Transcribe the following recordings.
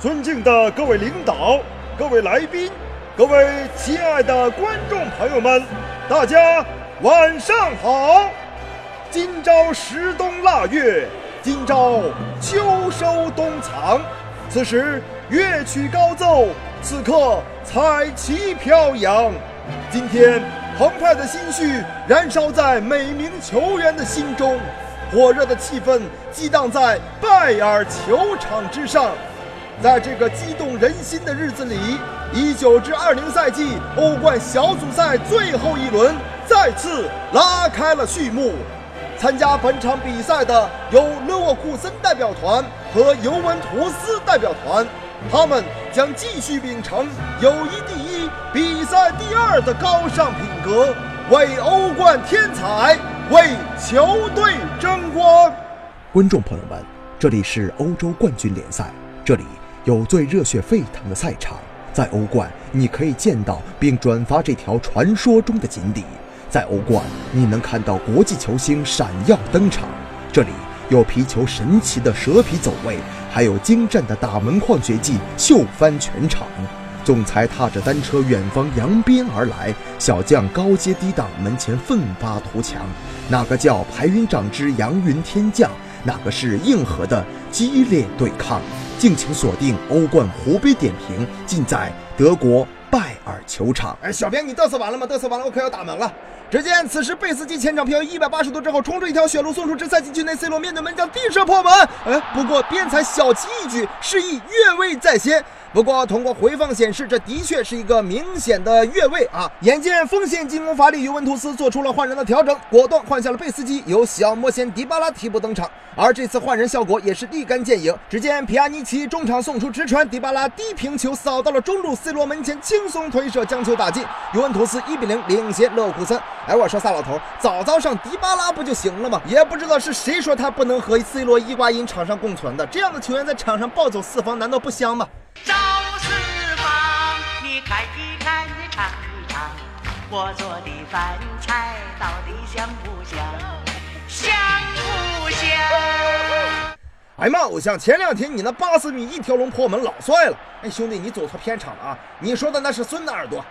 尊敬的各位领导、各位来宾、各位亲爱的观众朋友们，大家晚上好！今朝时冬腊月，今朝秋收冬藏，此时乐曲高奏，此刻彩旗飘扬。今天澎湃的心绪燃烧在每名球员的心中，火热的气氛激荡在拜尔球场之上。在这个激动人心的日子里，一九至二零赛季欧冠小组赛最后一轮再次拉开了序幕。参加本场比赛的有勒沃库森代表团和尤文图斯代表团，他们将继续秉承友谊第一、比赛第二的高尚品格，为欧冠添彩，为球队争光。观众朋友们，这里是欧洲冠军联赛，这里。有最热血沸腾的赛场，在欧冠你可以见到并转发这条传说中的锦鲤。在欧冠，你能看到国际球星闪耀登场。这里有皮球神奇的蛇皮走位，还有精湛的打门框绝技秀翻全场。总裁踏着单车远方扬鞭而来，小将高阶低挡门前奋发图强。哪个叫排云掌之扬云天降？哪个是硬核的激烈对抗？敬请锁定欧冠湖北点评，尽在德国拜耳球场。哎，小编，你嘚瑟完了吗？嘚瑟完了，我可要打门了。只见此时贝斯基前场飘移一百八十度之后，冲出一条血路，送出直塞禁区内，C 罗面对门将低射破门。哎，不过边裁小旗一举，示意越位在先。不过，通过回放显示，这的确是一个明显的越位啊！眼见锋线进攻乏力，尤文图斯做出了换人的调整，果断换下了贝斯基，由小魔仙迪巴拉替补登场。而这次换人效果也是立竿见影。只见皮亚尼奇中场送出直传，迪巴拉低平球扫到了中路，C 罗门前轻轻松推射将球打进，尤文图斯一比零领先勒沃库森。哎，我说萨老头，早早上迪巴拉不就行了吗？也不知道是谁说他不能和 C 罗、伊瓜因场上共存的，这样的球员在场上暴走四方，难道不香吗？走四方，你看一看，你尝一尝，我做的饭菜到底香不香？香不香？哎妈，偶像，前两天你那八十米一条龙破门老帅了。哎，兄弟，你走错片场了啊！你说的那是孙的耳朵。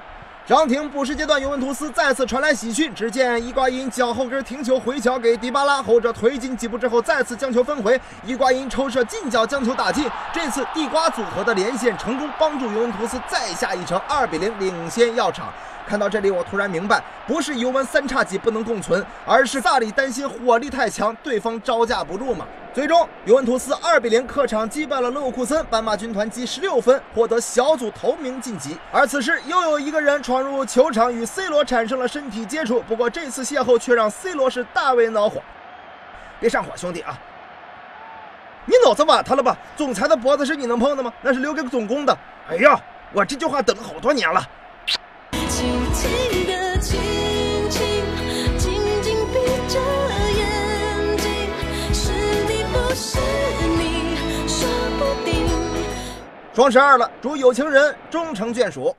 张庭补时阶段，尤文图斯再次传来喜讯。只见伊瓜因脚后跟停球回脚给迪巴拉，后者推进几步之后，再次将球分回。伊瓜因抽射近角将球打进。这次地瓜组合的连线成功，帮助尤文图斯再下一城，二比零领先药厂。看到这里，我突然明白，不是尤文三叉戟不能共存，而是萨里担心火力太强，对方招架不住嘛。最终，尤文图斯二比零客场击败了勒沃库森，斑马军团积十六分，获得小组头名晋级。而此时，又有一个人闯入球场，与 C 罗产生了身体接触。不过这次邂逅却让 C 罗是大为恼火。别上火，兄弟啊！你脑子瓦特了吧？总裁的脖子是你能碰的吗？那是留给总工的。哎呀，我这句话等了好多年了。双十二了，祝有情人终成眷属。